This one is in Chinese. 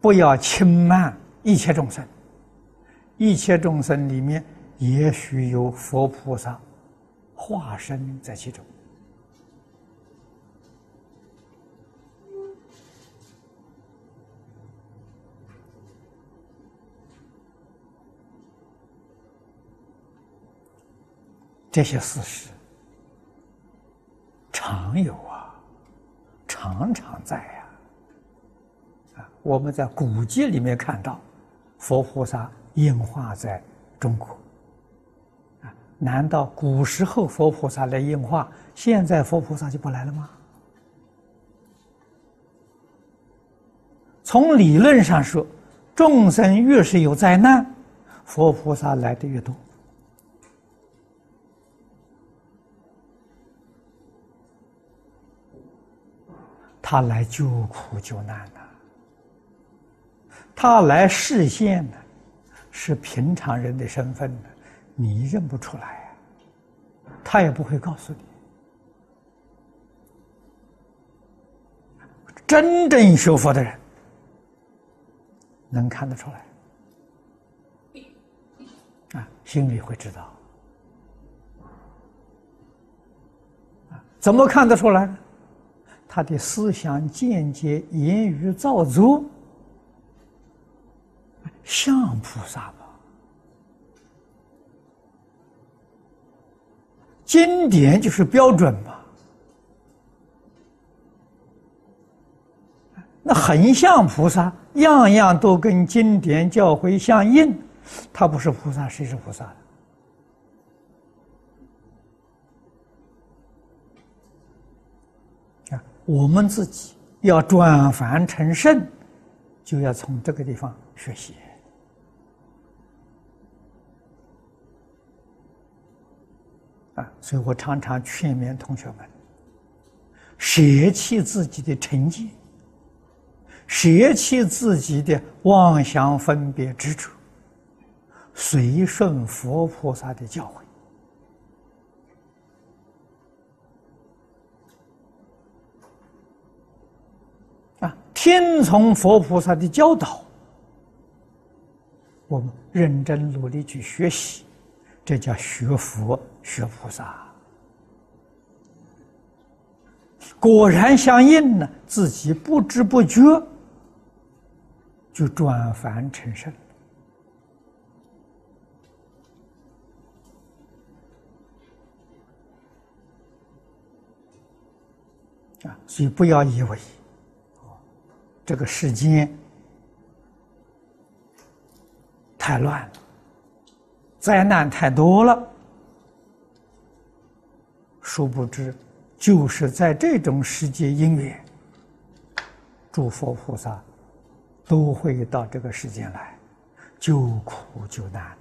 不要轻慢一切众生，一切众生里面也许有佛菩萨化身在其中。这些事实常有啊，常常在。啊，我们在古籍里面看到，佛菩萨应化在中国。啊，难道古时候佛菩萨来应化，现在佛菩萨就不来了吗？从理论上说，众生越是有灾难，佛菩萨来的越多。他来救苦救难的，他来示现的，是平常人的身份的，你认不出来，他也不会告诉你。真正学佛的人，能看得出来，啊，心里会知道，怎么看得出来？他的思想、见解、言语、造作，像菩萨吗？经典就是标准嘛？那很像菩萨，样样都跟经典教诲相应，他不是菩萨，谁是菩萨？啊我们自己要转凡成圣，就要从这个地方学习啊！所以我常常劝勉同学们：舍弃自己的成见，舍弃自己的妄想分别执着，随顺佛菩萨的教诲。听从佛菩萨的教导，我们认真努力去学习，这叫学佛学菩萨。果然相应呢，自己不知不觉就转凡成圣啊！所以不要以为。这个世间太乱了，灾难太多了，殊不知就是在这种世界因缘，诸佛菩萨都会到这个世间来救苦救难。